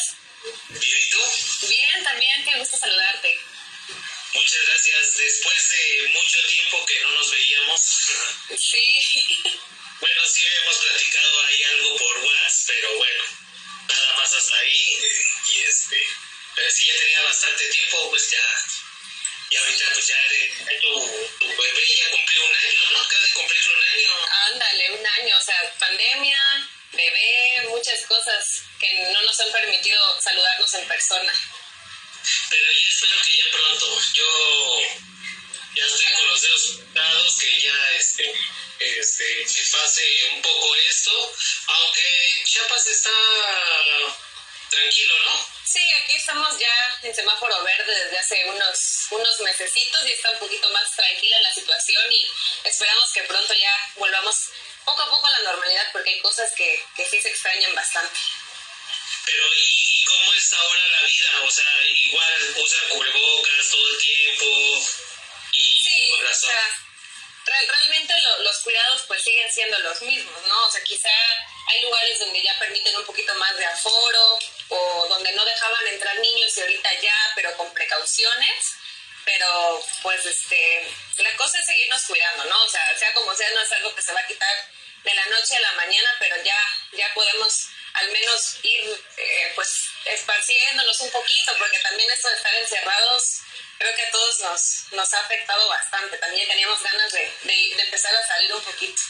estás? Bien, ¿y tú? Bien, también, qué gusto saludarte. Muchas gracias. Después de mucho tiempo que no nos veíamos. Sí. bueno, sí hemos platicado ahí algo por WhatsApp, pero bueno, nada más hasta ahí. Y este, pero si ya tenía bastante tiempo, pues ya, y ahorita pues ya, tu, tu bebé ya cumplió un año, ¿no? Acaba de cumplir un año. Ándale, un año, o sea, pandemia, bebé, muchas cosas que no nos han permitido saludarnos en persona. Pero ya espero que ya pronto. Yo ya estoy con los dedos dados que ya este, este, se pase un poco esto, aunque Chiapas está tranquilo, ¿no? Sí, aquí estamos ya en semáforo verde desde hace unos, unos mesecitos y está un poquito más tranquila la situación y esperamos que pronto ya volvamos poco a poco a la normalidad porque hay cosas que, que sí se extrañan bastante. Pero ¿y cómo es ahora la vida? O sea, igual usan cubrebocas todo el tiempo y sí, o sea, realmente los cuidados pues siguen siendo los mismos, ¿no? O sea, quizá hay lugares donde ya permiten un poquito más de aforo o donde no dejaban entrar niños y ahorita ya, pero con precauciones. Pero pues este, la cosa es seguirnos cuidando, ¿no? O sea, sea como sea, no es algo que se va a quitar de la noche a la mañana, pero ya, ya podemos al menos ir eh, pues esparciéndonos un poquito, porque también esto de estar encerrados creo que a todos nos, nos ha afectado bastante. También teníamos ganas de, de, empezar a salir un poquito.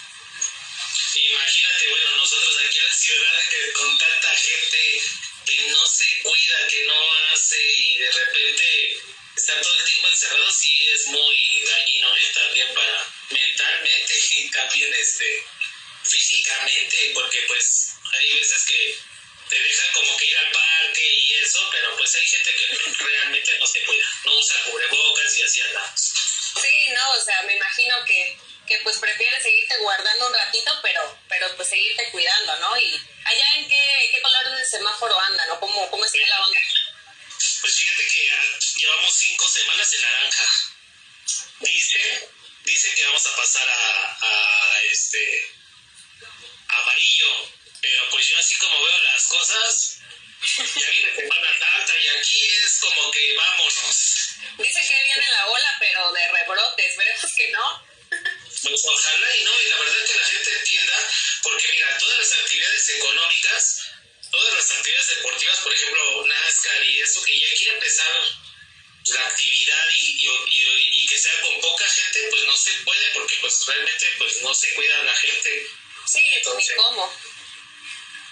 Imagínate, bueno, nosotros aquí en la ciudad que con tanta gente que no se cuida, que no hace y de repente estar todo el tiempo encerrado sí es muy dañino ¿eh? también para mentalmente también este físicamente porque pues hay veces que te dejan como que ir al parque y eso, pero pues hay gente que realmente no se cuida, no usa cubrebocas y así anda. Sí, no, o sea, me imagino que, que pues prefieres seguirte guardando un ratito, pero, pero pues seguirte cuidando, ¿no? Y allá en qué, qué color de semáforo anda, ¿no? ¿Cómo, cómo está la onda? Pues fíjate que llevamos cinco semanas en naranja. Dice, dice que vamos a pasar a, a este amarillo pero pues yo así como veo las cosas, ya viene Semana Santa y aquí es como que vámonos. Dicen que viene la ola, pero de rebrotes, esperemos que no. Pues ojalá y no, y la verdad que la gente entienda, porque mira, todas las actividades económicas, todas las actividades deportivas, por ejemplo, NASCAR y eso, que ya quiere empezar la actividad y, y, y, que sea con poca gente, pues no se puede, porque pues realmente pues no se cuida la gente. Sí, Entonces, ni cómo.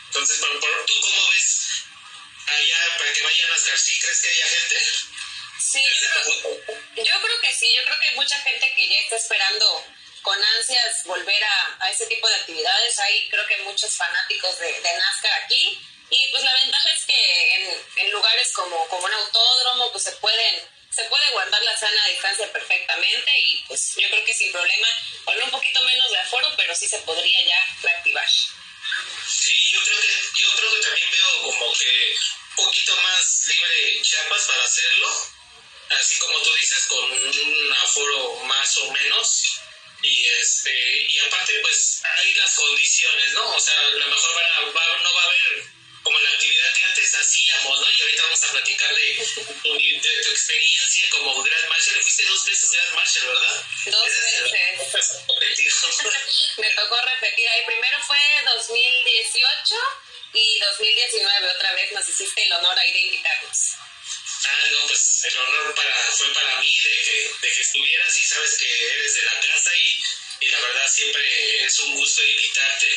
Entonces, por, por, ¿tú cómo ves allá para que vayan a estar? ¿Sí crees que haya gente? Sí, yo creo, yo creo, que sí, yo creo que hay mucha gente que ya está esperando con ansias volver a, a ese tipo de actividades. Hay creo que muchos fanáticos de, de NASCAR aquí y pues la ventaja es que en, en, lugares como, como un autódromo pues se pueden se puede guardar la sana distancia perfectamente y pues yo creo que sin problema, con un poquito menos de aforo, pero sí se podría ya reactivar. Sí, yo creo que, yo creo que también veo como que un poquito más libre Chiapas para hacerlo, así como tú dices, con un aforo más o menos. Y este, y aparte pues hay las condiciones, ¿no? O sea, a lo mejor no va a haber como la actividad que antes hacíamos, ¿no? Y ahorita vamos a platicar de, de, tu experiencia como Grand Marshall. Fuiste dos veces Grand Marshall, ¿verdad? Dos veces. Me tocó repetir ahí. Primero fue 2018 y 2019 otra vez nos hiciste el honor ahí de invitarnos. Ah, no, pues el honor para, fue para mí de que, de que estuvieras y sabes que eres de la casa y, y la verdad siempre es un gusto invitarte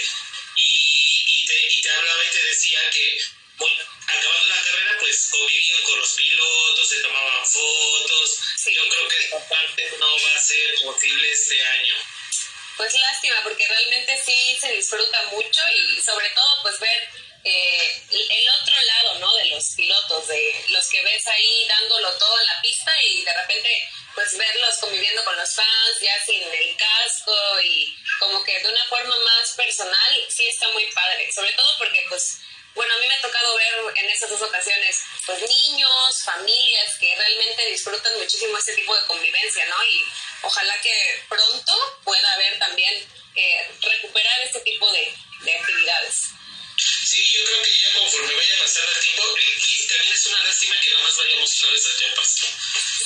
y, te, y te hablaba y te decía que, bueno, acabando la carrera, pues convivían con los pilotos, se tomaban fotos. Yo creo que esta parte no va a ser posible este año. Pues lástima, porque realmente sí se disfruta mucho y sobre todo pues ver eh, el otro lado, ¿no? De los pilotos, de los que ves ahí dándolo todo en la pista y de repente pues verlos conviviendo con los fans ya sin el casco y como que de una forma más personal sí está muy padre, sobre todo porque pues bueno, a mí me ha tocado ver en esas dos ocasiones, pues niños, familias que realmente disfrutan muchísimo este tipo de convivencia, ¿no? Y ojalá que pronto pueda haber también eh, recuperar este tipo de actividades. Sí, yo creo que ya conforme vaya pasando el tiempo, que nada más vayamos una vez a Chiapas.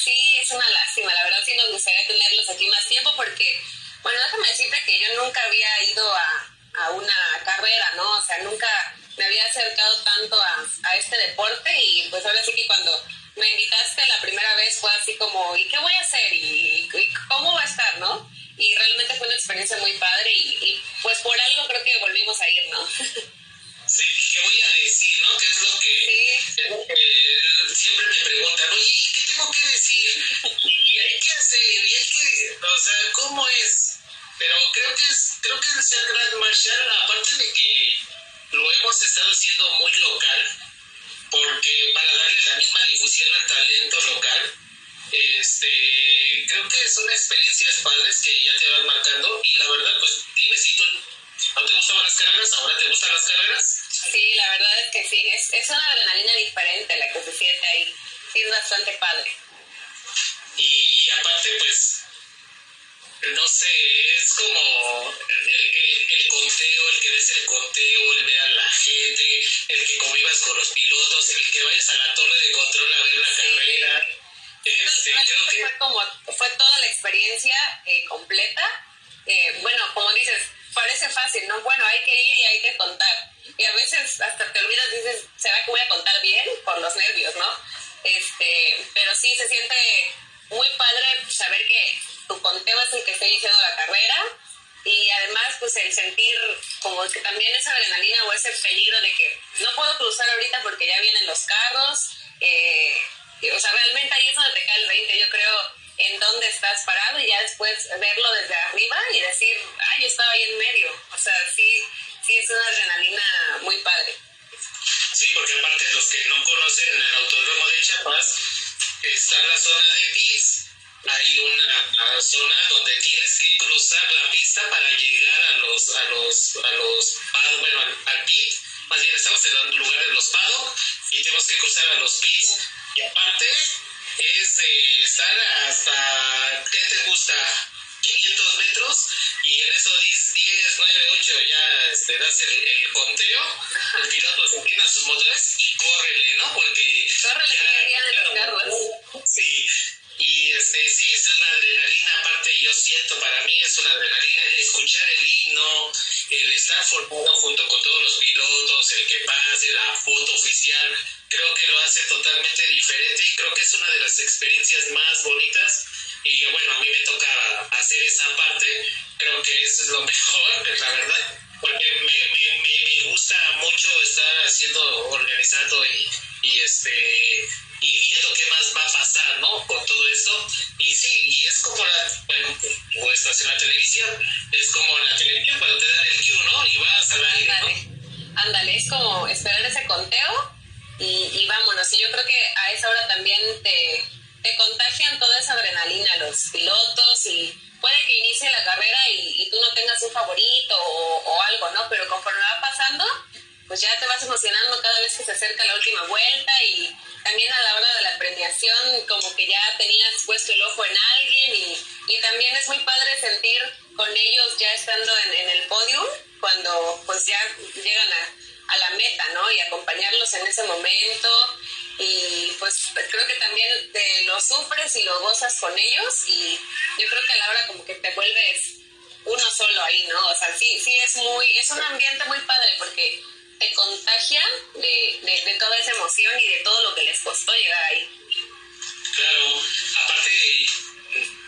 Sí, es una lástima, la verdad sí nos gustaría tenerlos aquí más tiempo porque, bueno, déjame decirte que yo nunca había ido a, a una carrera, ¿no? O sea, nunca me había acercado tanto a, a este deporte y pues ahora sí que cuando me invitaste la primera vez fue así como, ¿y qué voy a hacer? ¿Y, cómo va a estar, no? Y realmente fue una experiencia muy padre y pues por algo creo que volvimos a ir, ¿no? Sí, ¿qué voy a decir, no? Que es lo que eh, siempre me preguntan, oye, ¿qué tengo que decir? Y hay que hacer, y hay que, o sea, ¿cómo es? Pero creo que es, creo que el Grand Marshal, aparte de que lo hemos estado haciendo muy local, porque para darle la misma difusión al talento local, este, creo que son experiencias padres que ya te van marcando y la verdad, pues dime si tú no te gustaban las carreras, ahora te gustan las carreras. Sí, la verdad es que sí, es, es una adrenalina diferente la que se siente ahí, sí es bastante padre. Y, y aparte, pues, no sé, es como el, el, el, conteo, el que des el conteo, el ver a la gente, el que convivas con los pilotos, el que vayas a la torre de control a ver la sí. carrera. Este, creo que fue como fue toda la experiencia eh, completa. Eh, bueno, como dices, parece fácil, ¿no? Bueno, hay que ir y hay que contar. Y a veces hasta te olvidas, dices, ¿será que voy a contar bien? Por los nervios, ¿no? Este, pero sí se siente muy padre saber que tu conteo es el que esté iniciando la carrera y además pues el sentir como que también esa adrenalina o ese peligro de que no puedo cruzar ahorita porque ya vienen los carros, eh, o sea, realmente ahí es donde te cae el 20, yo creo, en dónde estás parado y ya después verlo desde arriba y decir, ay, yo estaba ahí en medio, o sea, sí, es una adrenalina muy padre. Sí, porque aparte los que no conocen el autódromo de Chiapas, está la zona de pits hay una zona donde tienes que cruzar la pista para llegar a los a los a los bueno al, al pit más bien estamos en el lugar de los pados y tenemos que cruzar a los pits y aparte es de estar hasta ¿qué te gusta? 500 metros y en eso 10, 10 9, 8 ya este, das el, el conteo, el piloto se inclina sus motores y córrele, ¿no? Porque córrele ya, ya, ya, ya, sí, y este, sí, es una adrenalina, aparte yo siento, para mí es una adrenalina escuchar el himno, el estar formado junto con todos los pilotos, el que pase, la foto oficial, creo que lo hace totalmente diferente y creo que es una de las experiencias más bonitas y bueno, a mí me toca hacer esa parte, creo que eso es lo mejor, la verdad, porque me, me, me, me gusta mucho estar haciendo, organizando y, y este y viendo qué más va a pasar, ¿no? Con todo esto. Y sí, y es como la, bueno, o estás en la televisión, es como la televisión cuando te dan el cue, ¿no? Y vas al aire, ¿no? Ándale, es como esperar ese conteo y, y vámonos. Yo creo que a esa hora también te, te contagian toda esa adrenalina los pilotos y puede que inicie la carrera y, y tú no tengas un favorito o, o algo, ¿no? Pero conforme va pasando, pues ya te vas emocionando cada vez que se acerca la última vuelta y también a la hora de la premiación como que ya tenías puesto el ojo en alguien y, y también es muy padre sentir con ellos ya estando en, en el podio cuando pues ya llegan a, a, la meta, ¿no? Y acompañarlos en ese momento y pues creo que también te lo sufres y lo gozas con ellos y yo creo que a la hora como que te vuelves uno solo ahí, ¿no? O sea, sí, sí es muy, es un ambiente muy padre porque te contagia de, de, de, toda esa emoción y de todo lo que les costó llegar ahí. Claro, aparte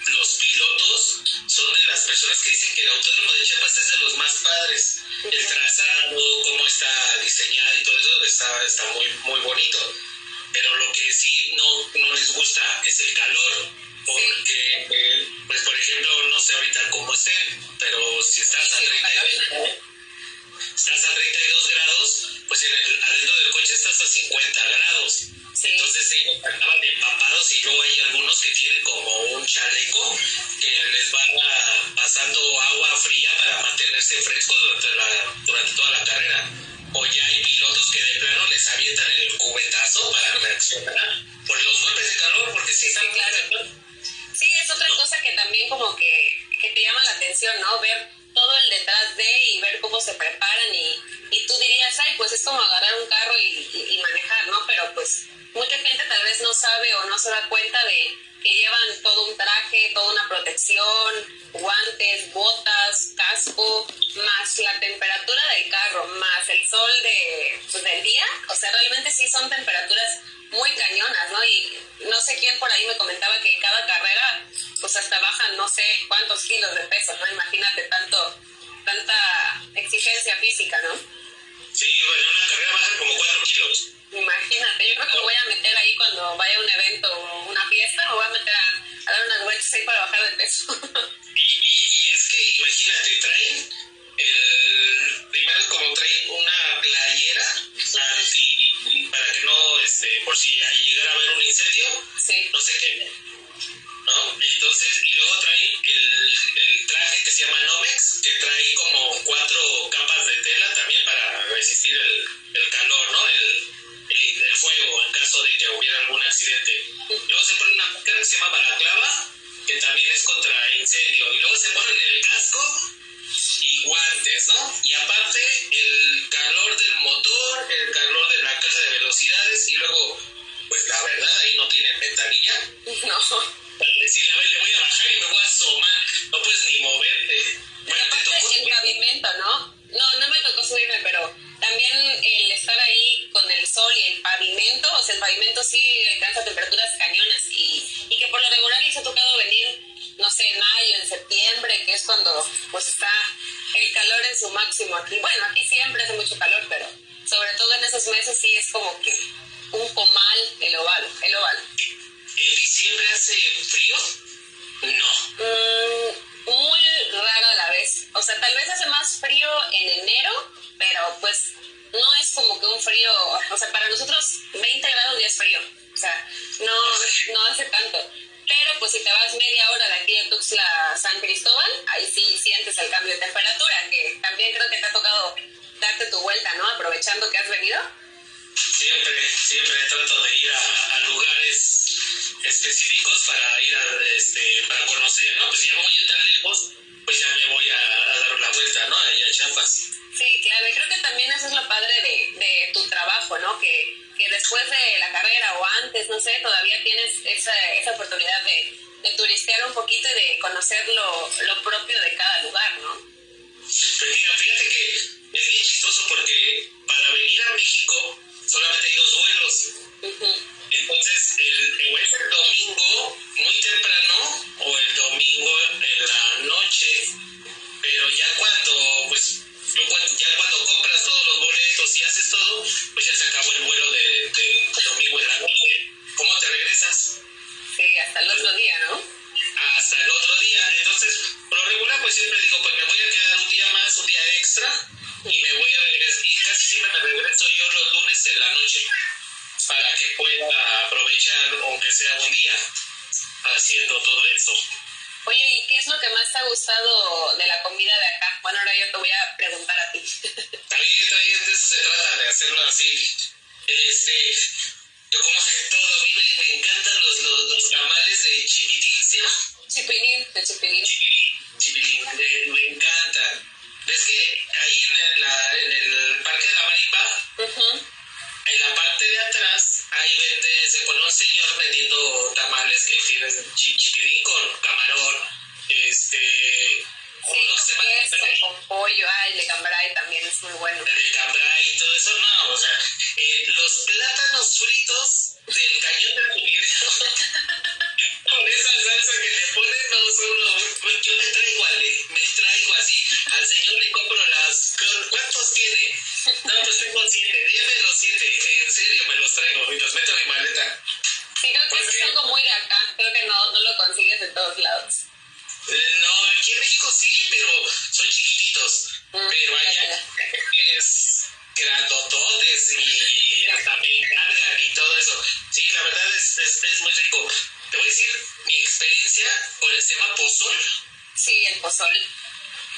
los pilotos son de las personas que dicen que el autódromo de Chiapas es de los más padres. El trazado, cómo está diseñado y todo eso está, está muy, muy bonito. Pero lo que sí no, no les gusta es el calor. Porque, eh, pues por ejemplo, no sé ahorita cómo estén, pero si estás a 30 estás a 32 grados, pues en el, adentro del coche estás a 50 grados. Sí. Entonces ellos andaban empapados y luego hay algunos que tienen como un chaleco que les va pasando agua fría para mantenerse frescos durante, la, durante toda la carrera. Avientan el cubetazo para reaccionar por los golpes de calor, porque sí están claro. Sí, es otra cosa que también como que, que te llama la atención, ¿no? Ver todo el detrás de y ver cómo se preparan y tú dirías, ay, pues es como agarrar un carro y, y, manejar, ¿no? Pero pues mucha gente tal vez no sabe o no se da cuenta de que llevan todo un traje, toda una protección, guantes, botas, casco, más la temperatura del carro, más el sol de, pues, del día. O sea, realmente sí son temperaturas muy cañonas, ¿no? Y no sé quién por ahí me comentaba que cada carrera, pues hasta bajan no sé cuántos kilos de peso, ¿no? Imagínate tanto, tanta exigencia física, ¿no? Sí, bueno, en una carrera bajan como cuatro kilos. Imagínate, yo creo que me voy a meter ahí cuando vaya a un evento o una fiesta, me voy a meter a, a dar unas vueltas ahí para bajar de peso. y, y, es que imagínate, traen el primero como traen una playera anti para que no este por si llegara a haber un incendio sí. no sé qué ¿no? entonces y luego traen el, el traje que se llama Nomex que trae como cuatro capas resistir el, el calor no el el fuego en caso de que hubiera algún accidente. Luego se pone una cara que se llama balaclava, que también es contra incendio. Y luego se ponen el casco y guantes, ¿no? Y aparte el calor del motor, el calor de la caja de velocidades y luego, pues la verdad, ahí no tienen ventanilla. No. Para decirle, a ver, le voy a bajar y me voy Bueno, aquí siempre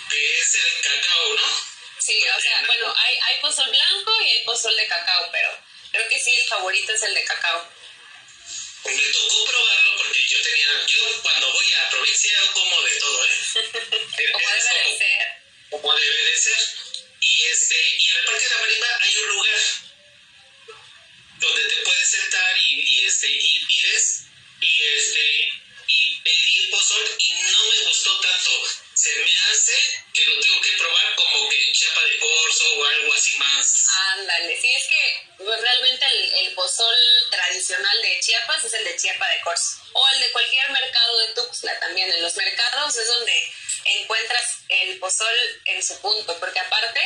Que es el cacao, ¿no? Sí, o sea, bueno, hay, hay pozol blanco y hay pozol de cacao, pero creo que sí, el favorito es el de cacao. Me tocó probarlo porque yo tenía, yo cuando voy a provincia como de todo, ¿eh? como debe de ser. Como debe de ser. Y este, y en el Parque de la Marimba hay un lugar donde te puedes y, y, este, y Corzo. O el de cualquier mercado de Tuxtla también. En los mercados es donde encuentras el pozol en su punto, porque aparte,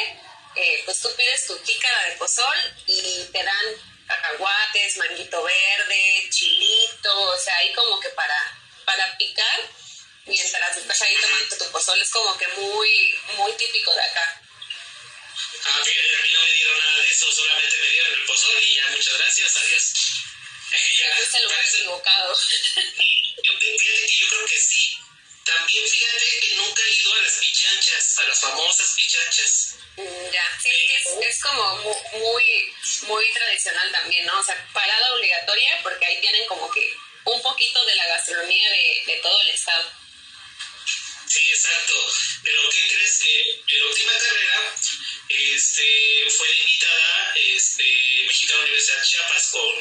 eh, pues tú pides tu jícara de pozol y te dan cacahuates, manguito verde, chilito, o sea, ahí como que para, para picar, mientras estás ahí tomando tu pozol, es como que muy, muy típico de acá. Ah, mí no me dieron nada lugar parece- equivocado. Yo, fíjate que yo creo que sí. También fíjate que nunca he ido a las pichanchas, a las famosas pichanchas. Mm, Ya, sí, es que es, es como mu- muy, muy tradicional también, ¿no? O sea, parada obligatoria porque ahí tienen como que un poquito de la gastronomía de, de todo el estado. Sí, exacto. Pero ¿qué crees que en la última carrera este, fue invitada este, Mexicana Universidad Chiapas cuando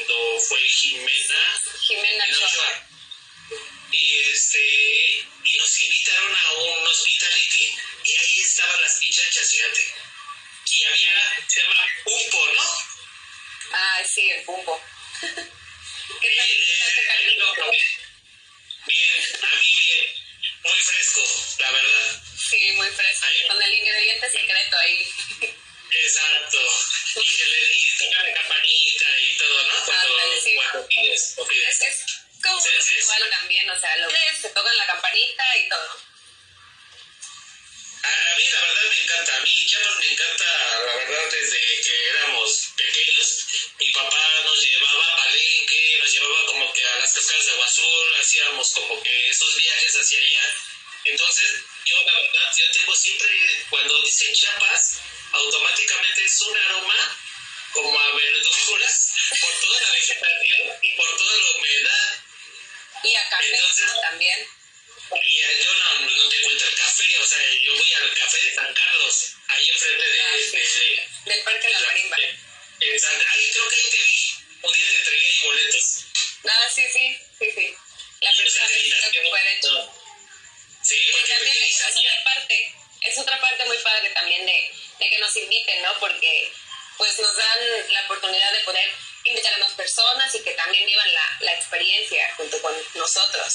también vivan la, la experiencia junto con nosotros.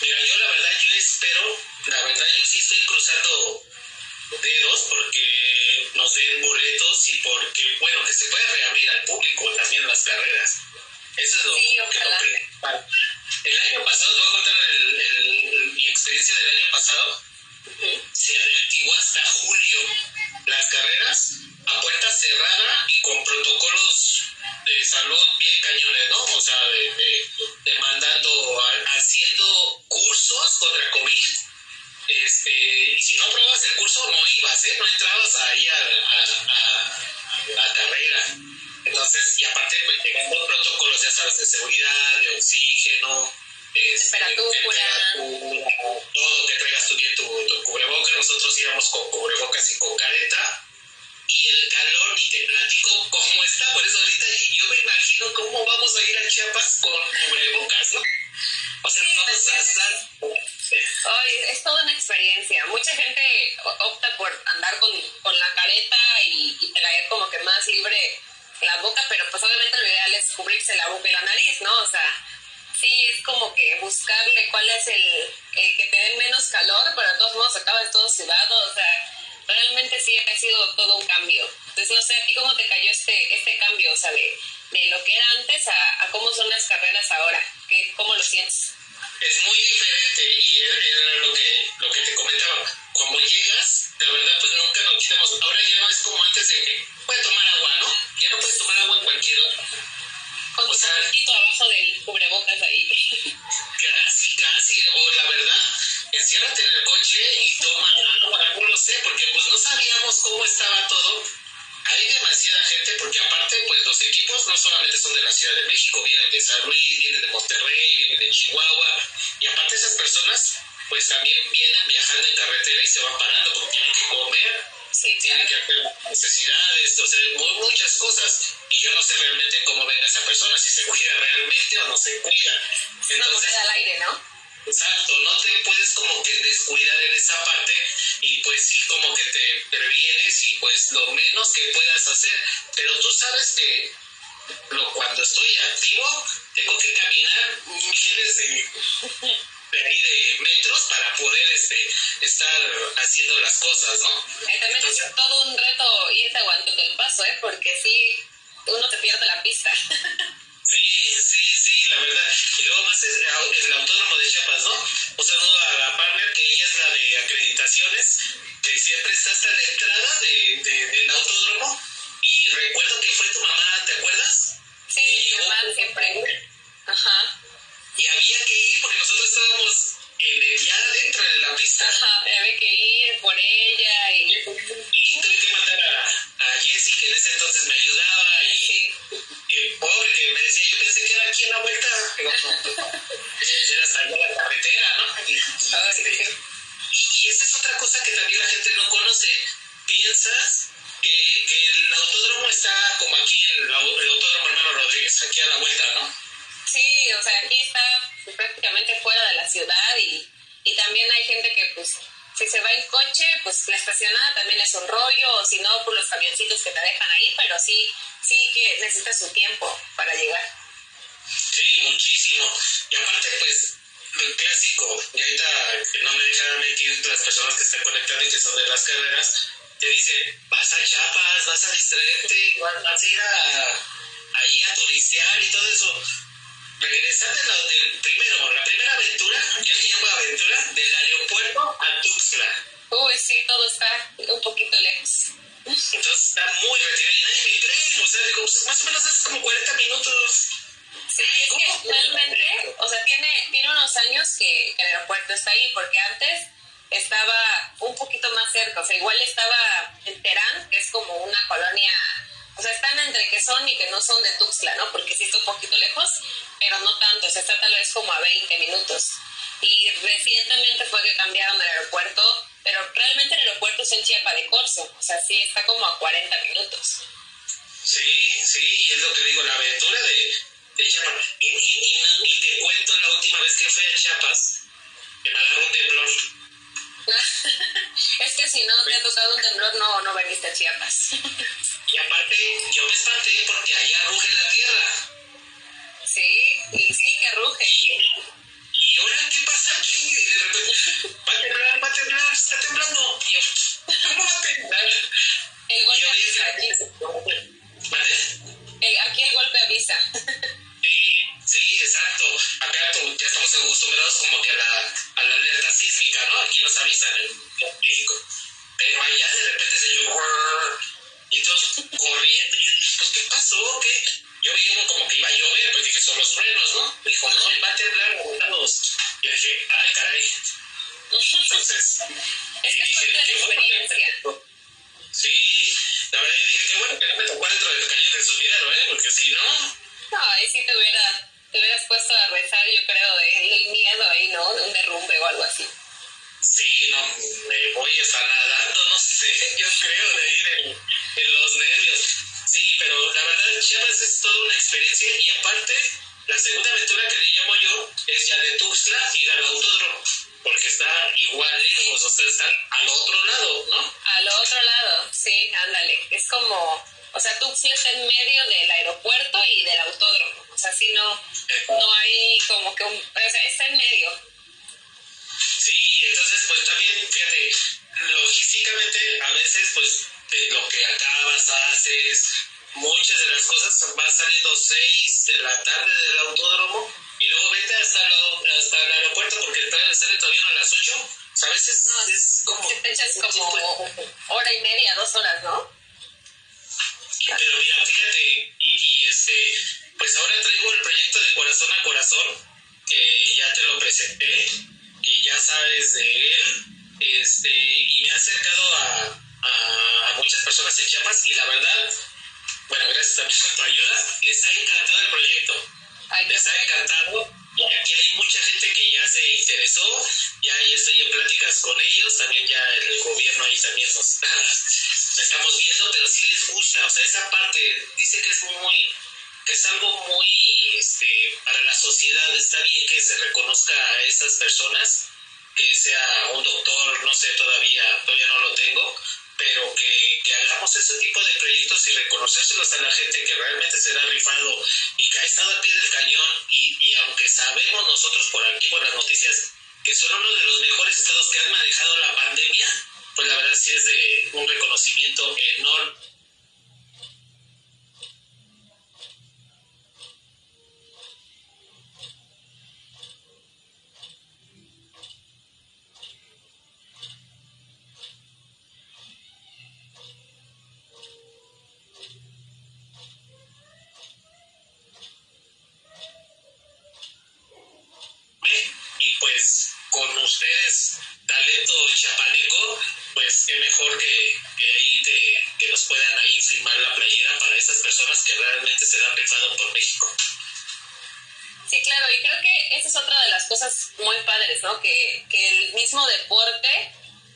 Mira, yo la verdad, yo espero, la verdad, yo sí estoy cruzando dedos porque nos den boletos y porque, bueno, que se pueda reabrir al público también las carreras. Eso es lo, Sí, que lo principal. El año pasado, te voy a contar el- el- el- mi experiencia del año pasado, se reactivó hasta julio las carreras a puerta cerrada y con protocolos de salud bien cañones, ¿no? O sea, de, de- demandando, a- haciendo cursos contra COVID. Este, y si no aprobas el curso, no ibas, ¿eh? No entrabas ahí a, a, a- a la carrera. Entonces, y aparte, pues llegando protocolos, ya sabes, de seguridad, de oxígeno, este, Temperatura. temperatura, todo, que traigas tú bien tu, tu cubrebocas. Nosotros íbamos con cubrebocas y con careta. Y el calor, ni te platico cómo está. Por eso ahorita yo me imagino cómo vamos a ir a Chiapas con cubrebocas, ¿no? O sea, vamos a estar... Es toda una experiencia. Mucha gente opta por andar con, con la careta y, y traer como que más libre la boca, pero pues obviamente lo ideal es cubrirse la boca y la nariz, ¿no? O sea, sí es como que buscarle cuál es el, el que te den menos calor, pero de todos modos acabas todo sudado, o sea, realmente sí ha sido todo un cambio. Entonces, no sé, ¿a ti cómo te cayó este, este cambio? O sea, de, de lo que era antes a, a cómo son las carreras ahora. ¿Qué, ¿Cómo lo sientes? es muy diferente y era lo que, lo que te comentaba. San Luis, vienen de Monterrey, vienen de Chihuahua, y aparte esas personas, pues también aquí en la vuelta. Era hasta allá la carretera, ¿no? Y, y, esa es otra cosa que también la gente no conoce. Piensas que, que el autódromo está como aquí en el, au- el autódromo hermano Rodríguez, aquí a la vuelta, ¿no? Sí, o sea, aquí está pues, prácticamente fuera de la ciudad y, y también hay gente que pues si se va en coche, pues la estacionada también es un rollo, o si no, por los camioncitos que te dejan ahí, pero sí, sí que necesita su tiempo para llegar. Y aparte, pues, el clásico, y ahorita que no me dejan mentir las personas que están conectadas y que son de las carreras, te dicen, vas a Chiapas, vas a distraerte, vas a ir a, ahí a turistear y todo eso. Regresar de la, del primero, la primera aventura, ya que llama aventura, del aeropuerto a Tuxtla. Está ahí, si no te ha tocado un temblor, no, no veniste a Chiapas. Y aparte, yo me espanté porque allá ruge la tierra. Sí, y sí que ruge. Y ahora, ¿qué pasa aquí? Y de repente, va a temblar, va a temblar, está temblando. Y yo, ¿cómo va a temblar? El Y golpe avisa aquí. aquí el golpe avisa. Sí, sí, exacto. Acá ya estamos acostumbrados como que a la, a la alerta sísmica, ¿no? Aquí nos avisan en México. Pero allá de repente se "Brrr", y todos corriendo. Y yo dije, pues, ¿qué pasó? ¿Qué? Yo veía como que iba a llover, pues dije, son los frenos, ¿no? Me dijo, no, va a temblar, vamos. Y dije, ay, caray. Entonces, Es que dije, qué bueno que. Sí, la verdad yo dije, qué bueno que no me tocó dentro del cañón del sumidero, ¿eh? Porque si no, No, ahí sí te, hubiera, te hubieras puesto a rezar, yo creo, de- del miedo ahí, ¿no? De un derrumbe o algo así. Sí, no, me voy hasta nadando, no sé, yo creo, de ahí de, de los nervios. Sí, pero la verdad, Chiapas es toda una experiencia y aparte, la segunda aventura que le llamo yo es ya de Tuxtla ir al autódromo, porque está igual lejos, o sea, están al otro lado, ¿no? Al otro lado, sí, ándale. Es como, o sea, sí estás en medio del aeropuerto y del autódromo. O sea, sí no, no hay como que un, o sea, está en medio. Entonces pues también, fíjate, logísticamente a veces pues de lo que acabas, haces, muchas de las cosas van saliendo 6 de la tarde del autódromo y luego vete hasta, la- hasta el aeropuerto porque el tren sale todavía a las 8. O sea, a veces es como... Te echas como hora y media, dos horas, ¿no? Pero mira, fíjate, y, y, este, pues ahora traigo el proyecto de corazón a corazón, que ya te lo presenté, ya sabes de él, este, y me ha acercado a, a, a muchas personas en Chiapas, y la verdad, bueno, gracias también por tu ayuda, les ha encantado el proyecto, les ha encantado, y aquí hay mucha gente que ya se interesó, ya estoy en pláticas con ellos, también ya el gobierno ahí también nos, estamos viendo, pero sí les gusta, o sea, esa parte dice que es muy, que es algo muy, este, para la sociedad está bien que se reconozca a esas personas, que sea un doctor, no sé, todavía, todavía no lo tengo, pero que, que, hagamos ese tipo de proyectos y reconocérselos a la gente que realmente se ha rifado y que ha estado a pie del cañón y, y aunque sabemos nosotros por aquí, por las noticias, que son uno de los mejores estados que han manejado la pandemia, pues la verdad sí es de un reconocimiento enorme talento chapaneco, pues qué mejor que, que ahí te, que nos puedan ahí firmar la playera para esas personas que realmente se dan rifado por México. Sí, claro, y creo que esa es otra de las cosas muy padres, ¿no? Que, que el mismo deporte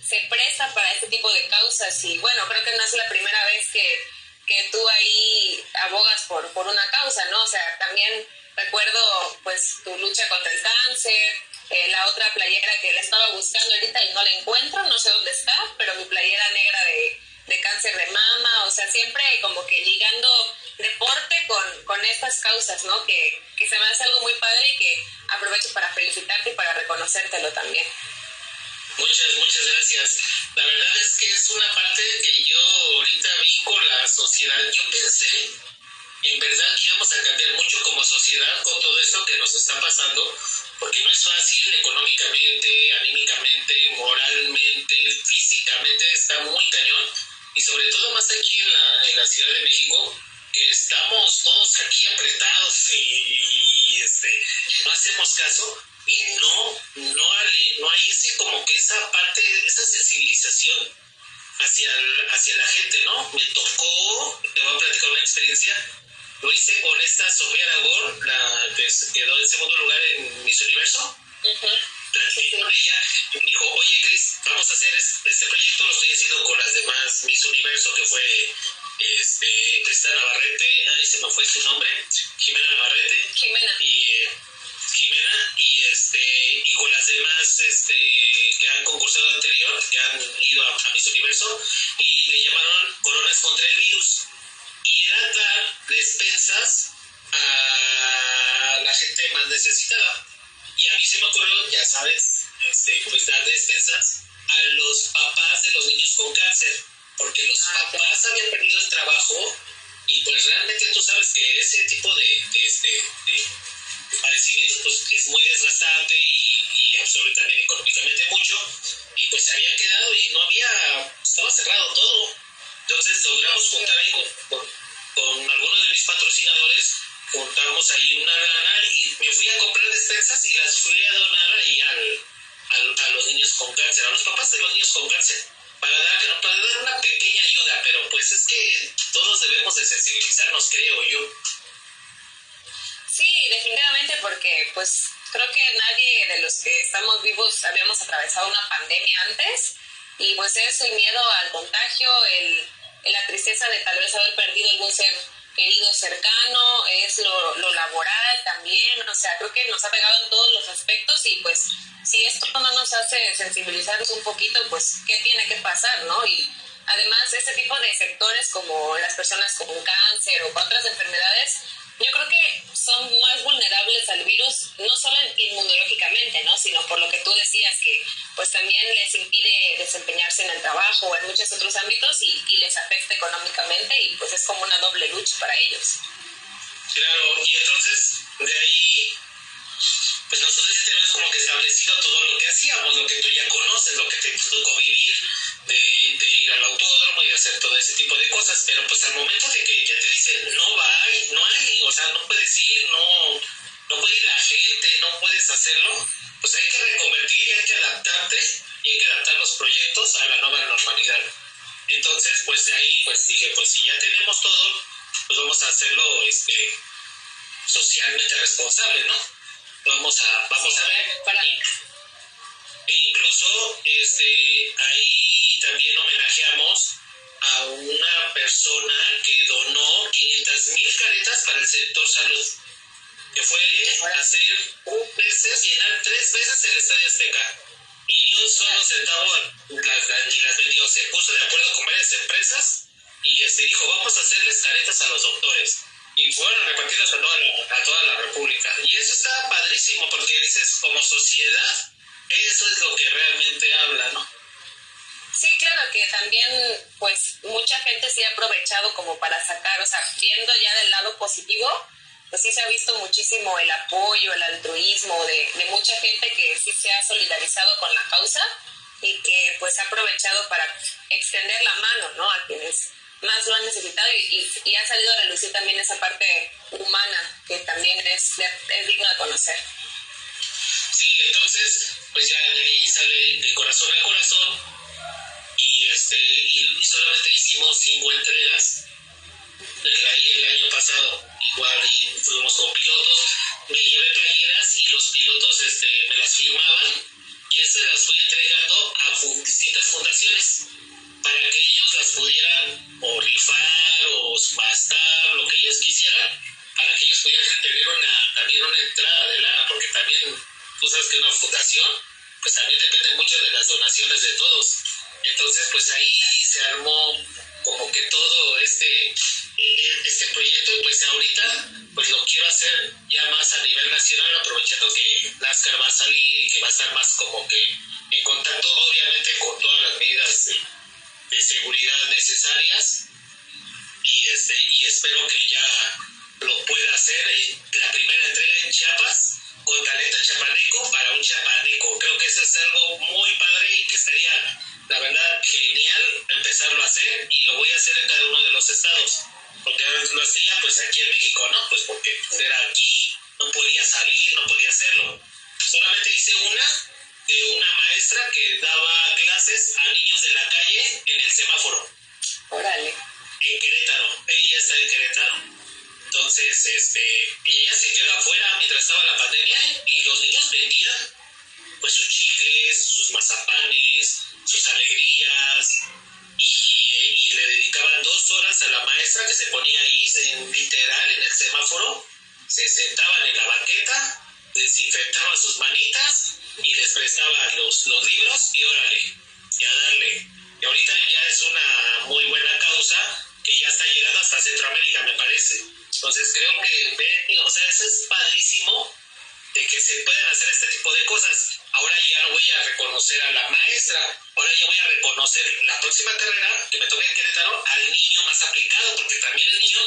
se presta para este tipo de causas y bueno, creo que no es la primera vez que, que tú ahí abogas por, por una causa, ¿no? O sea, también recuerdo pues tu lucha contra el cáncer, eh, la otra playera que la estaba buscando ahorita y no la encuentro, no sé dónde está, pero mi playera negra de, de cáncer de mama, o sea, siempre como que ligando deporte con, con estas causas, ¿no? Que, que se me hace algo muy padre y que aprovecho para felicitarte y para reconocértelo también. Muchas, muchas gracias. La verdad es que es una parte que yo ahorita vi con la sociedad. Yo pensé en verdad que íbamos a cambiar mucho como sociedad con todo esto que nos está pasando, porque no es fácil económicamente, anímicamente, moralmente, físicamente, está muy cañón, y sobre todo más aquí en la, en la Ciudad de México, que estamos todos aquí apretados y, este, no hacemos caso, y no, no, no hay ese como que esa parte, esa sensibilización hacia, hacia la gente, ¿no? Me tocó, te voy a platicar una experiencia, lo hice con esta Sofía Aragón, la que quedó en segundo lugar en Miss Universo. Platicé con ella y me dijo, oye Cris, vamos a hacer este proyecto, lo estoy haciendo con las demás Miss Universo, que fue este, Cristina Navarrete, ahí se me fue su nombre, Jimena Navarrete. Jimena. Y, eh, Jimena y este y con las demás este que han concursado anterior que han ido a, a Miss Universo y le llamaron coronas contra el virus dar despensas a la gente más necesitada. Y a mí se me ocurrió, ya sabes, este, pues dar despensas a los papás de los niños con cáncer, porque los ah, papás habían perdido el trabajo y pues realmente tú sabes que ese tipo de, de, este, de padecimientos pues es muy desgastante y, y absolutamente económicamente mucho y pues se habían quedado y no había, estaba cerrado todo. Entonces logramos juntar ahí con, con algunos de mis patrocinadores juntamos ahí una lana y me fui a comprar despensas y las fui a donar ahí al, a los niños con cáncer, a los papás de los niños con cáncer, para dar, para dar una pequeña ayuda, pero pues es que todos debemos de sensibilizarnos, creo yo. Sí, definitivamente, porque pues creo que nadie de los que estamos vivos habíamos atravesado una pandemia antes y pues es el miedo al contagio, el la tristeza de tal vez haber perdido algún ser querido cercano, es lo, lo laboral también, o sea, creo que nos ha pegado en todos los aspectos y pues si esto no nos hace sensibilizarnos un poquito, pues qué tiene que pasar, ¿no? Y además ese tipo de sectores como las personas con cáncer o con otras enfermedades, yo creo que son más vulnerables al virus, no solo inmunológicamente, ¿no? sino por lo que tú decías, que pues también les impide desempeñarse en el trabajo o en muchos otros ámbitos y, y les afecta económicamente y pues es como una doble lucha para ellos. Claro, y entonces de ahí pues nosotros tenemos como que establecido todo lo que hacíamos, lo que tú ya conoces, lo que te tocó vivir, de, de, ir al autódromo y hacer todo ese tipo de cosas, pero pues al momento de que ya te dicen, no va, no hay, o sea, no puedes ir, no, no puede ir la gente, no puedes hacerlo, pues hay que reconvertir y hay que adaptarte y hay que adaptar los proyectos a la nueva normalidad. Entonces, pues de ahí, pues dije, pues si ya tenemos todo, pues vamos a hacerlo este, socialmente responsable, ¿no? Vamos a, vamos a ver. Para... E incluso este, ahí también homenajeamos a una persona que donó 500 mil caretas para el sector salud, que fue hacer un veces, llenar tres veces el Estadio Azteca. Y ni un solo centavo las, las vendió. Se puso de acuerdo con varias empresas y este dijo, vamos a hacerles caretas a los doctores. Y fueron repartidas a toda, la, a toda la República. Y eso está padrísimo porque dices, como sociedad, eso es lo que realmente habla, ¿no? Sí, claro que también, pues, mucha gente se ha aprovechado como para sacar, o sea, viendo ya del lado positivo, pues sí se ha visto muchísimo el apoyo, el altruismo de, de mucha gente que sí se ha solidarizado con la causa y que pues ha aprovechado para extender la mano, ¿no? A quienes más lo han necesitado y, y, ha salido a relucir también esa parte humana que también es, es digno de conocer. Sí, entonces, pues ya de ahí sale de corazón a corazón y, este, y solamente hicimos cinco entregas el, el año pasado, igual y fuimos como pilotos, me llevé playeras y los pilotos este, me las firmaban y esas las fui entregando a distintas fundaciones para que ellos las pudieran o rifar o subastar, lo que ellos quisieran, para que ellos pudieran tener una, también una entrada de lana, porque también tú sabes que una fundación, pues también depende mucho de las donaciones de todos. Entonces, pues ahí se armó como que todo este, eh, este proyecto, pues ahorita pues lo quiero hacer ya más a nivel nacional, aprovechando que NASCAR va a salir y que va a estar más como que en contacto, obviamente, con todas las medidas de seguridad necesarias y, este, y espero que ya lo pueda hacer la primera entrega en Chiapas con talento chapaneco para un chapaneco. Creo que eso es algo muy padre y que sería, la verdad, genial empezarlo a hacer y lo voy a hacer en cada uno de los estados. Porque lo hacía pues aquí en México, ¿no? Pues porque era aquí, no podía salir, no podía hacerlo. Solamente hice una de una maestra que daba clases a niños de la calle en el semáforo. Órale. En Querétaro, ella está en Querétaro. Entonces, este, ella se quedó afuera mientras estaba la pandemia y los niños vendían pues sus chicles, sus mazapanes, sus alegrías y, y, le dedicaban dos horas a la maestra que se ponía ahí en, literal en el semáforo, se sentaban en la banqueta, desinfectaban sus manitas y les prestaba los, los libros y órale, y a darle. Y ahorita ya es una muy buena causa que ya está llegando hasta Centroamérica, me parece. Entonces creo que, o sea, eso es padrísimo de que se pueden hacer este tipo de cosas. Ahora ya no voy a reconocer a la maestra, ahora yo voy a reconocer la próxima carrera que me toque en Querétaro al niño más aplicado, porque también el niño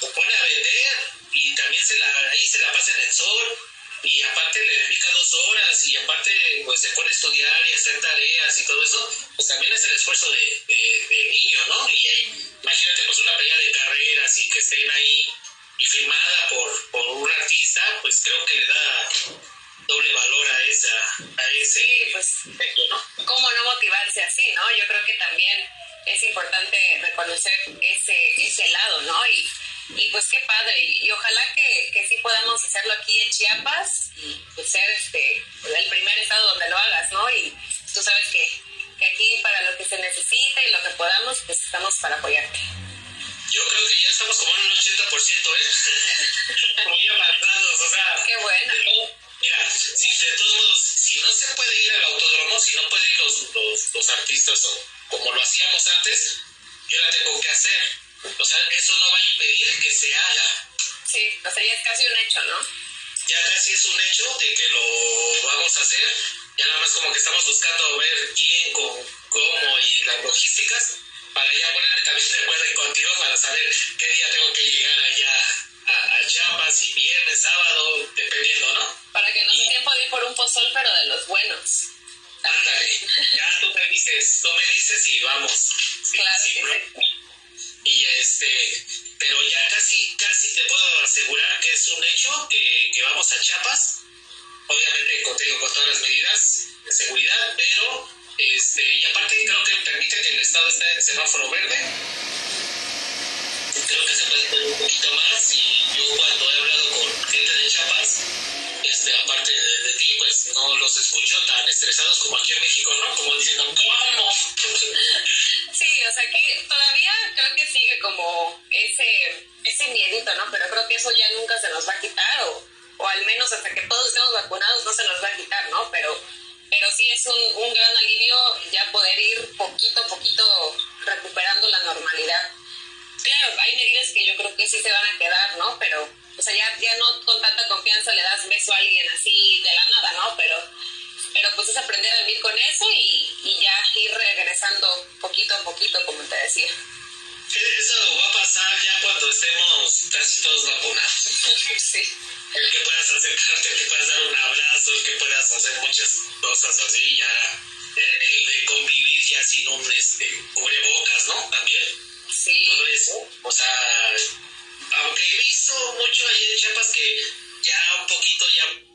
se pone a vender y también se la, ahí se la pasa en el sol y aparte le dedica dos horas y aparte pues se pone a estudiar y hacer tareas y todo eso, pues también es el esfuerzo de, de, niño, ¿no? Y imagínate pues una pelea de carreras y que estén ahí y firmada por, por un artista, pues creo que le da doble valor a esa a ese sí, pues, ¿no? ¿Cómo no motivarse así, no? Yo creo que también es importante reconocer ese, ese lado, ¿no? Y, y pues qué padre, y, ojalá que, que, sí podamos hacerlo aquí en Chiapas y pues ser este, el primer estado donde lo hagas, ¿no? Y tú sabes que, que aquí para lo que se necesita y lo que podamos, pues estamos para apoyarte. Yo creo que ya estamos como en un 80%, ¿eh? Muy avanzados, o sea. Qué bueno. Mira, si de todos modos, si no se puede ir al autódromo, si no pueden ir los, los, los artistas o como lo hacíamos antes, yo la tengo que hacer. O sea, eso no va a impedir que se haga. Sí, o sea, ya es casi un hecho, ¿no? Ya casi es un hecho de que lo vamos a hacer. Ya nada más como que estamos buscando ver quién, con, cómo y las logísticas para ya ponerme también de acuerdo contigo para saber qué día tengo que llegar allá a, a Chiapas, si viernes, sábado, dependiendo, ¿no? Para que no se tiempo de ir por un pozol, pero de los buenos. Ándale, ya tú me dices, tú me dices y vamos. Sí, claro sí, Y este, pero ya casi, casi te puedo asegurar que es un hecho que, vamos a Chiapas, obviamente contigo con todas las medidas de seguridad, pero este, y aparte creo que permite que el Estado esté en semáforo verde. Creo que se puede hacer un poquito más y yo cuando he hablado con gente de Chiapas, este, aparte de, de, ti, pues no los escucho tan estresados como aquí en México, ¿no? Como diciendo, ¿cómo? Sí, o sea que todavía creo que sigue como ese, ese miedito, ¿no? Pero creo que eso ya nunca se nos va a quitar, o, o al menos hasta que todos estemos vacunados no se nos va a quitar, ¿no? Pero, pero sí es un, un gran alivio ya poder ir poquito a poquito recuperando la normalidad. Claro, hay medidas que yo creo que sí se van a quedar, ¿no? Pero, o sea, ya, ya no con tanta confianza le das beso a alguien así de la nada, ¿no? Pero pero pues es aprender a vivir con eso y, y ya ir regresando poquito a poquito, como te decía. Eso va a pasar ya cuando estemos casi todos vacunados. sí. El que puedas acercarte, el que puedas dar un abrazo, el que puedas hacer muchas cosas así, ya. El de convivir ya sin un este, cubrebocas, ¿no? También. Sí. Todo eso. O sea, aunque he visto mucho ahí en Chiapas que ya un poquito ya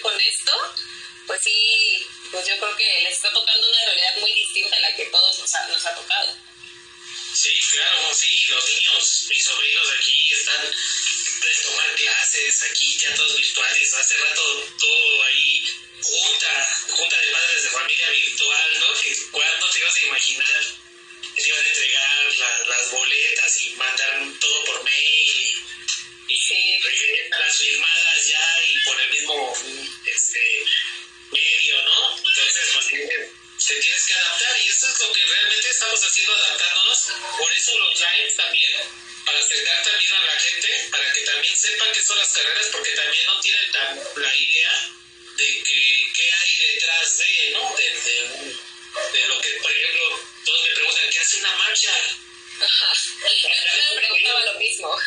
con esto, pues sí, pues yo creo que le está tocando una realidad muy distinta a la que todos nos ha, nos ha tocado. Sí, claro, sí, los niños, mis sobrinos aquí están de tomar clases, aquí ya todos virtuales, hace rato todo ahí, junta, junta de padres de familia virtual, ¿no? Que cuándo te ibas a imaginar que te iban a entregar la- las boletas y mandar todo las carreras, porque también no tienen tan la idea de que qué hay detrás de, ¿no? De, de, de lo que, por ejemplo, todos me preguntan, ¿qué hace una marcha? Ajá. Yo me preguntaba lo mismo.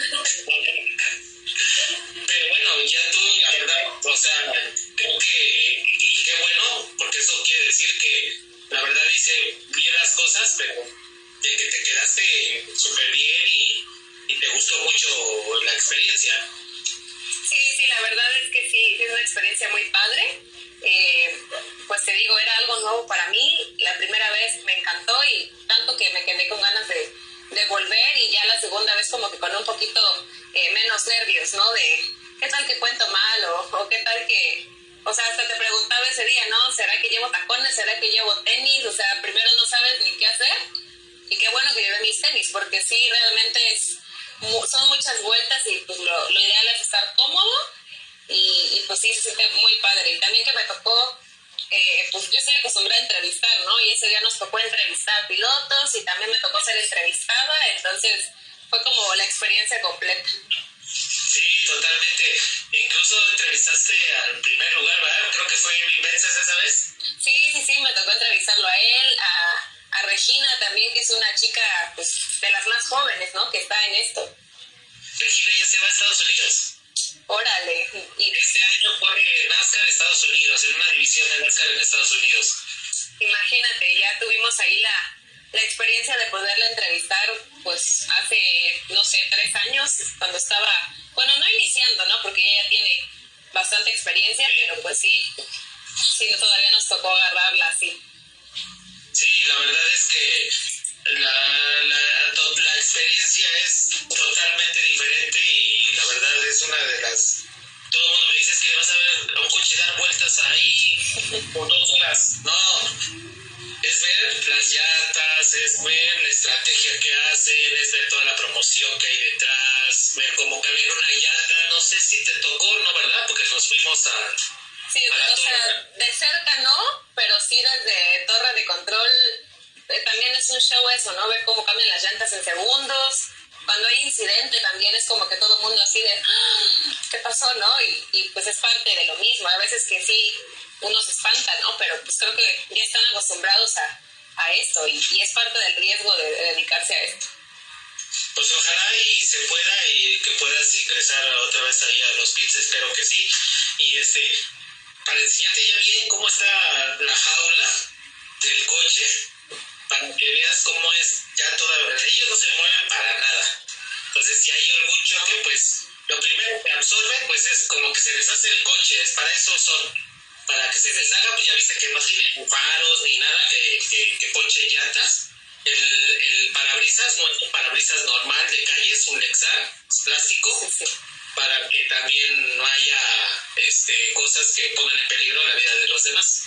Pero bueno, ya tú, la verdad, o sea, creo que, y qué bueno, porque eso quiere decir que la verdad hice bien las cosas, pero de que te quedaste súper bien y, y te gustó mucho la experiencia. La verdad es que sí, es una experiencia muy padre. Eh, pues te digo, era algo nuevo para mí. La primera vez me encantó y tanto que me quedé con ganas de, de volver y ya la segunda vez como que con un poquito eh, menos nervios, ¿no? De qué tal que cuento mal o, o qué tal que... O sea, hasta te preguntaba ese día, ¿no? ¿Será que llevo tacones? ¿Será que llevo tenis? O sea, primero no sabes ni qué hacer. Y qué bueno que llevé mis tenis, porque sí, realmente es, son muchas vueltas y pues lo, lo ideal es estar cómodo y, y, pues sí, se siente muy padre. Y también que me tocó, eh, pues yo estoy acostumbrada a entrevistar, ¿no? Y ese día nos tocó entrevistar pilotos y también me tocó ser entrevistada, entonces fue como la experiencia completa. Sí, totalmente. Incluso entrevistaste al primer lugar, ¿verdad? Creo que fue Irving Bences esa vez. Sí, sí, sí, me tocó entrevistarlo a él, a, a Regina también, que es una chica pues de las más jóvenes, ¿no? Que está en esto. Regina ya se va a Estados Unidos. Órale. Y Este año corre NASCAR Estados Unidos, en una división de NASCAR en Estados Unidos. imagínate, ya tuvimos ahí la, la experiencia de poderla entrevistar, pues hace, no sé, tres años, cuando estaba, bueno, no iniciando, ¿no? Porque ella ya tiene bastante experiencia, pero pues sí, sí, todavía nos tocó agarrarla así. Sí, la verdad es que la, la, la experiencia es totalmente diferente y la verdad es una de las todo el mundo me dice que vas a ver a un coche dar vueltas ahí por dos horas. No, es ver las llantas, es ver la estrategia que hacen, es ver toda la promoción que hay detrás, ver cómo cambiar una llanta. No sé si te tocó, ¿no? ¿Verdad? Porque nos fuimos a. Sí, o sea, de cerca no, pero sí desde torre de control también es un show eso, ¿no? Ver cómo cambian las llantas en segundos. Cuando hay incidente también es como que todo el mundo así de, ¡Ah! ¿qué pasó, no? Y, y pues es parte de lo mismo. A veces que sí uno se espanta, ¿no? Pero pues creo que ya están acostumbrados a, a esto y, y, es parte del riesgo de, de, dedicarse a esto. Pues ojalá y se pueda y que puedas ingresar otra vez ahí a los pits, espero que sí. Y este, para enseñarte ya bien cómo está la jaula del coche, para que veas cómo es ya toda, ellos no se mueven para nada. Entonces si hay algún choque, pues lo primero que absorbe, pues es como que se deshace el coche, es para eso son para que se deshaga, pues ya viste que no tiene faros ni nada que, que, que ponche llantas. El, el, parabrisas no es un parabrisas normal de calle, es un Lexar, es plástico, para que también no haya este, cosas que pongan en peligro la vida de los demás.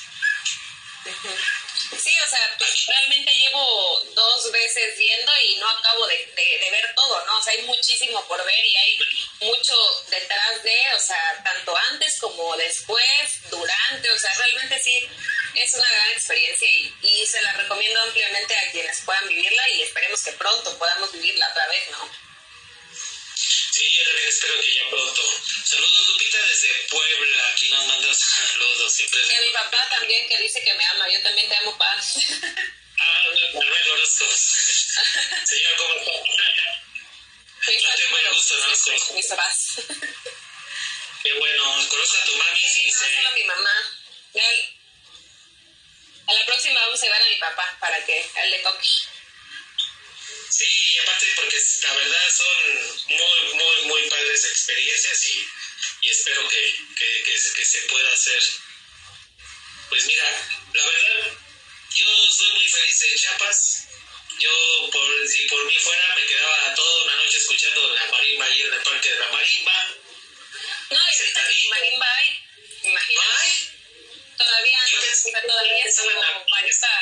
Sí, o sea, pues, realmente llevo dos veces viendo y no acabo de, de, de, ver todo, ¿no? O sea, hay muchísimo por ver y hay mucho detrás de, o sea, tanto antes como después, durante, o sea, realmente sí es una gran experiencia y, y se la recomiendo ampliamente a quienes puedan vivirla y esperemos que pronto podamos vivirla otra vez, ¿no? Sí, yo también espero que ya pronto. Saludos, Lupita, desde Puebla. Aquí nos mandas saludos siempre. Y a mi papá también, que dice que me ama. Yo también te amo, Paz. ah, Manuel Orozco. Señor, ¿cómo está? No tengo el gusto, no los conozco. Mis papás. Qué bueno, conozco a tu mami. Sí, no, solo a mi mamá. A la próxima vamos a llevar a mi papá para que él le toque. Sí, aparte porque la verdad son muy padres experiencias y, y espero que, que, que, que, se pueda hacer. Pues mira, la verdad, yo soy muy feliz en Chiapas. Yo, por, si por mí fuera, me quedaba toda una noche escuchando la marimba ahí en el parque de la marimba. No, y ahorita sí, marimba hay, imagínate. ¿Ay? Todavía no, pensé, todavía es como marimba.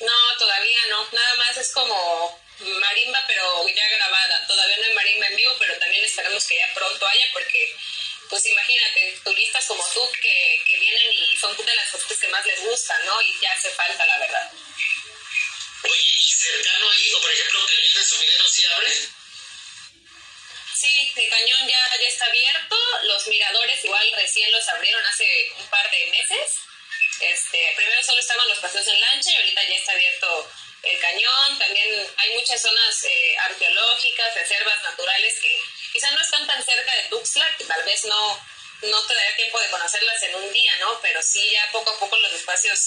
No, todavía no. Nada más es como marimba, pero ya grabada. Todavía no hay marimba en vivo, pero también esperamos que ya pronto haya, porque, pues imagínate, turistas como tú que, que vienen y son de las cosas que más les gustan, ¿no? Y ya hace falta, la verdad. Oye, ¿y cercano ahí, o por ejemplo, Cañón de Sumidero sí abre? Sí, el cañón ya, ya está abierto. Los miradores igual recién los abrieron hace un par de meses. Este, primero solo estaban los paseos en lancha y ahorita ya está abierto el cañón. También hay muchas zonas eh, arqueológicas, reservas naturales que quizá no están tan cerca de Tuxtla, que tal vez no, no te daría tiempo de conocerlas en un día, ¿no? Pero sí, ya poco a poco los espacios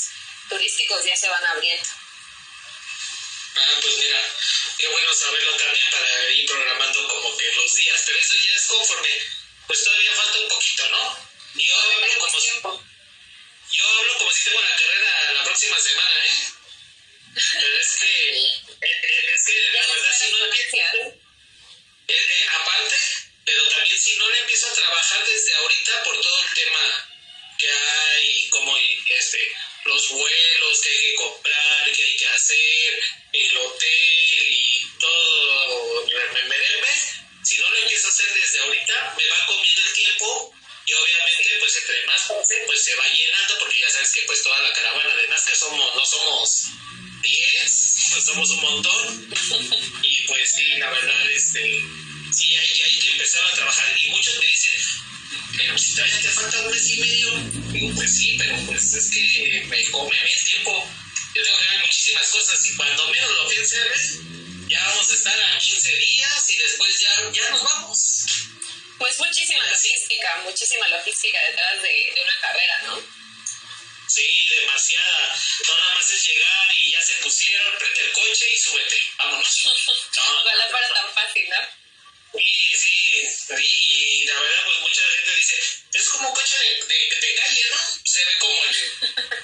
turísticos ya se van abriendo. Ah, pues mira, qué bueno saberlo también para ir programando como que los días, pero eso ya es conforme, pues todavía falta un poquito, ¿no? Yo hablo como si, yo hablo como si tengo la carrera la próxima semana, ¿eh? Pero es que, es que la verdad si no empieza, eh, eh, aparte, pero también si no le empiezo a trabajar desde ahorita por todo el tema que hay, como este, los vuelos que hay que comprar, que hay que hacer, el hotel y todo, remembereme, si no lo empiezo a hacer desde ahorita, me va comiendo el tiempo y obviamente pues entre más pase pues se va llenando porque ya sabes que pues toda la caravana de Nazca somos no somos 10 pues somos un montón. Y pues sí la verdad este sí hay, hay que empezar a trabajar. Y muchos me dicen pero si todavía te falta un mes y medio digo pues sí pero pues es que me come el tiempo yo tengo que ver muchísimas cosas y cuando menos lo piense ya vamos a estar a 15 días y después ya, ya nos vamos. Pues muchísima logística, muchísima logística detrás de, de, una carrera, ¿no? Sí, demasiada. No nada más es llegar y ya se pusieron, prende el coche y súbete. Vámonos. No, Ojalá fuera no, tan fácil, ¿no? Sí, sí, y, y, la verdad, pues mucha gente dice, es como un coche de, de, de calle, ¿no? Se ve como el,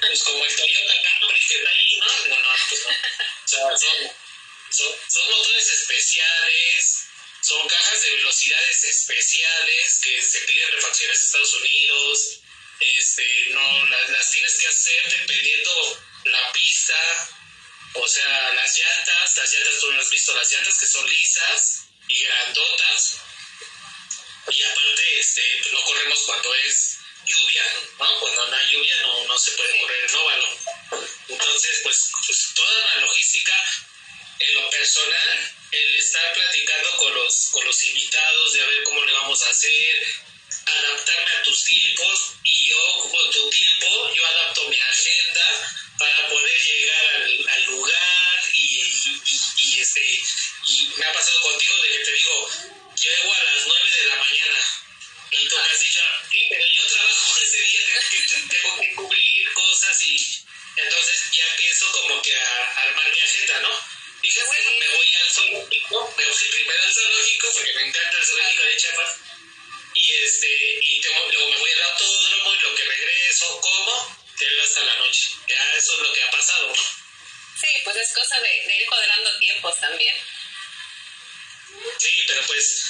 pues, como el Toyota Camry que está ahí, ¿no? No, no, pues no. O sea, son, son, son motores especiales, son cajas de velocidades especiales que se piden refacciones en Estados Unidos, este, no, las, las tienes que hacer dependiendo la pista, o sea, las llantas, las llantas tú no has visto, las llantas que son lisas y grandotas, y aparte este, pues, no corremos cuando es lluvia, ¿no? Cuando no hay lluvia no, no se puede correr en óvalo. Entonces, pues, pues toda la logística, en lo personal, el estar platicando con los, con los invitados, de a ver cómo le vamos a hacer, adaptarme a tus tiempos yo con tu tiempo, yo adapto mi agenda para poder llegar al, al lugar y, y, y, este, y me ha pasado contigo de que te digo, llego a las 9 de la mañana y tú me has dicho, sí, pero yo trabajo ese día, tengo que cubrir cosas y entonces ya empiezo como que a, armar mi agenda, ¿no? Dije, bueno, me voy al zoológico, me voy primero al zoológico porque me encanta el zoológico de Chiapas es cosa de, de ir cuadrando tiempos también. Sí, pero pues,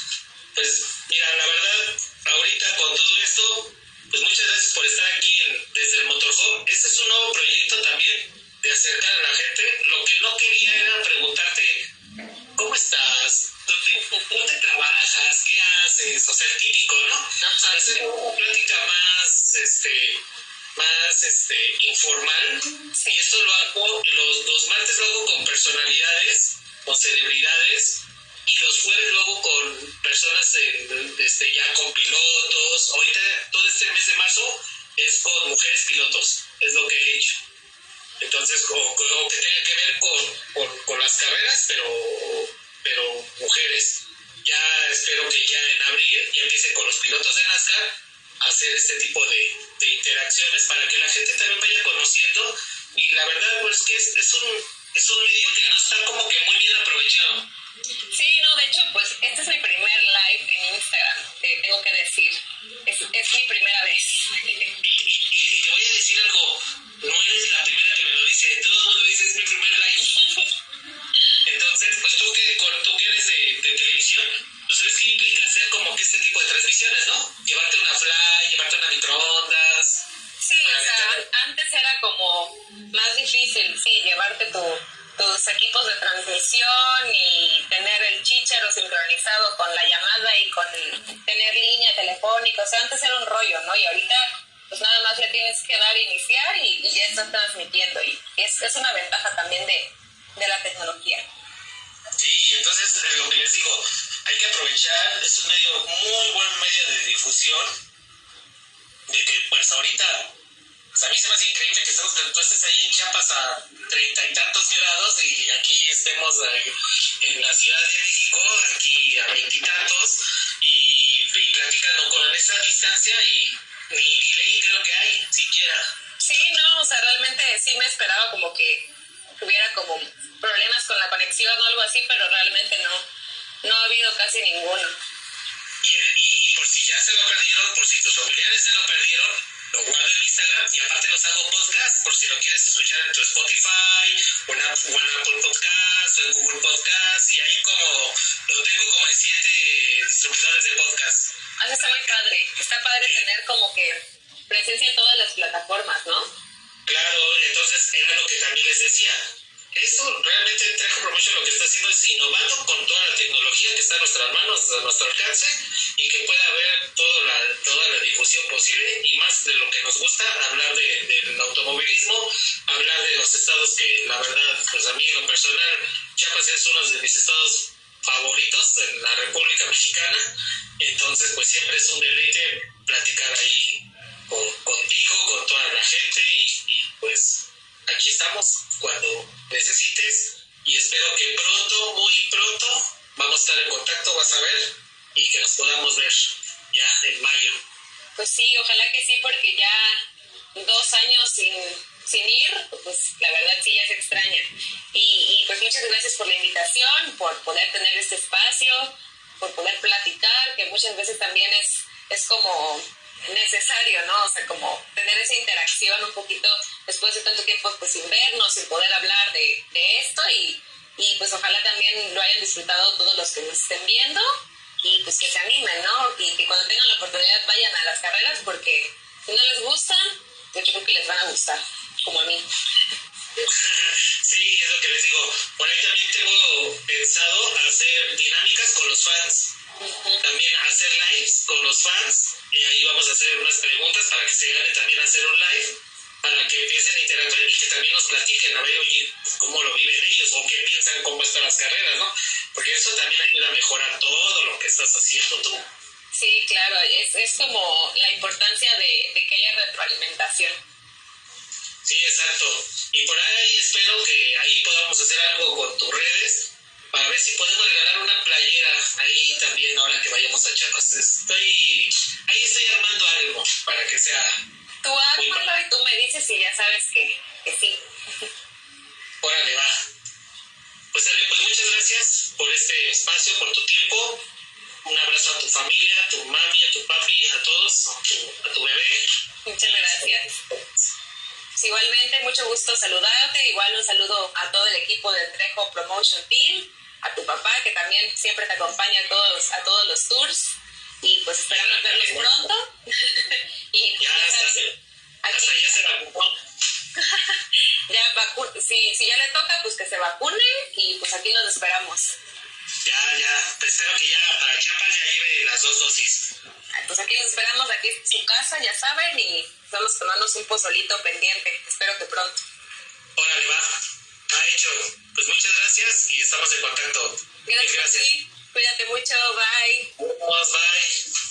pues mira, la verdad, ahorita con todo esto, pues muchas gracias por estar aquí en, desde el Motorhome. Este es un nuevo proyecto también de acercar a la gente. En, este, ya con pilotos. Ahorita todo este mes de marzo es con mujeres pilotos, es lo que he hecho. Entonces, o, o que tenga que ver con, con, con, las carreras, pero, pero mujeres. Ya espero que ya en abril ya empiece con los pilotos de NASCAR a hacer este tipo de, de interacciones para que la gente también vaya conociendo. Y la verdad, pues que es, es, un, es un medio que no está como que muy bien aprovechado. Sí, no, de hecho, pues este es mi primer live en Instagram, eh, tengo que decir. Es, es mi primera vez. Y, y, y, te voy a decir algo, no eres la primera que me lo dice, todo el mundo dice es mi primer live. Entonces, pues tú que, tú que eres de, de televisión, tú sabes qué implica hacer como que este tipo de transmisiones, ¿no? Llevarte una fly, llevarte una microondas. Sí, o sea, antes era como más difícil, sí, llevarte tu tus equipos de transmisión y tener el chichero sincronizado con la llamada y con tener línea telefónica. O sea, antes era un rollo, ¿no? Y ahorita pues nada más le tienes que dar iniciar y, ya estás transmitiendo. Y es, es una ventaja también de, de la tecnología. Sí, entonces eh, lo que les digo, hay que aprovechar, es un medio, muy buen medio de difusión, de que pues ahorita pues a mí se me hace increíble que estamos, tú estés ahí en Chiapas a treinta y tantos grados y aquí estemos eh, en la Ciudad de México, aquí a veintitantos, y, y, platicando con esa distancia y ni delay creo que hay, siquiera. Sí, no, o sea, realmente sí me esperaba como que hubiera como problemas con la conexión o algo así, pero realmente no, no ha habido casi ninguno. Y, y, y por si ya se lo perdieron, por si tus familiares se lo perdieron, lo guardo en Instagram y aparte los hago podcast por si lo quieres escuchar en tu Spotify o en, Apple, o en Apple Podcast o en Google Podcast y ahí como lo tengo como en siete distribuidores de podcast. Ah, está muy padre. Está padre tener como que presencia en todas las plataformas, ¿no? Claro, entonces era lo que también les decía. Esto realmente Trejo Promotion lo que está haciendo es innovando con toda la tecnología que está a nuestras manos, a nuestro alcance y que pueda haber toda la, toda la difusión posible y más de lo que nos gusta, hablar de, del automovilismo, hablar de los estados que la verdad, pues a mí en lo personal, Chiapas es uno de mis estados favoritos en la República Mexicana, entonces pues siempre es un deleite platicar ahí con, contigo, con toda la gente y, y pues aquí estamos cuando necesites y espero que pronto, muy pronto, vamos a estar en contacto, vas a ver, y que nos podamos ver ya en mayo. Pues sí, ojalá que sí, porque ya dos años sin, sin ir, pues la verdad sí ya se extraña. Y, y pues muchas gracias por la invitación, por poder tener este espacio, por poder platicar, que muchas veces también es, es como necesario, ¿no? O sea, como tener esa interacción un poquito después de tanto tiempo pues sin vernos, sin poder hablar de, de esto y, y pues ojalá también lo hayan disfrutado todos los que nos estén viendo y pues que se animen, ¿no? Y que cuando tengan la oportunidad vayan a las carreras porque si no les gustan, yo creo que les van a gustar, como a mí. Sí, es lo que les digo. Por ahí también tengo pensado hacer dinámicas con los fans. También hacer lives con los fans y ahí vamos a hacer unas preguntas para que se gane también hacer un live para que empiecen a interactuar y que también nos platiquen a ver oye, cómo lo viven ellos o qué piensan cómo están las carreras, ¿no? Porque eso también ayuda a mejorar todo lo que estás haciendo tú. Sí, claro, es, es como la importancia de, de que haya retroalimentación. Sí, exacto. Y por ahí espero que ahí podamos hacer algo con tus redes para ver si podemos regalar una playera ahí también ahora que vayamos a Chiapas. Estoy, ahí estoy armando algo para que sea. Tú ármalo y tú me dices si ya sabes que, que sí. Órale, va. Pues, Ale, pues muchas gracias por este espacio, por tu tiempo. Un abrazo a tu familia, a tu mami, a tu papi, a todos, a tu, a tu bebé. Muchas gracias. Igualmente, mucho gusto saludarte. Igual un saludo a todo el equipo del Trejo Promotion Team, a tu papá que también siempre te acompaña a todos, a todos los tours. Y pues esperamos verlos pronto. y Ya, hasta, hasta ya se vacunó. ya vacu- si, si ya le toca, pues que se vacune y pues aquí nos esperamos. Ya, ya. Pues espero que ya para Chiapas ya lleve las dos dosis. Pues aquí nos esperamos, aquí es su casa, ya saben, y estamos tomándonos un pozolito pendiente. Espero que pronto. Órale, va. Ha hecho. Pues muchas gracias y estamos en contacto. Gracias, Gracias. a ti. Cuídate mucho, bye. Nos, bye.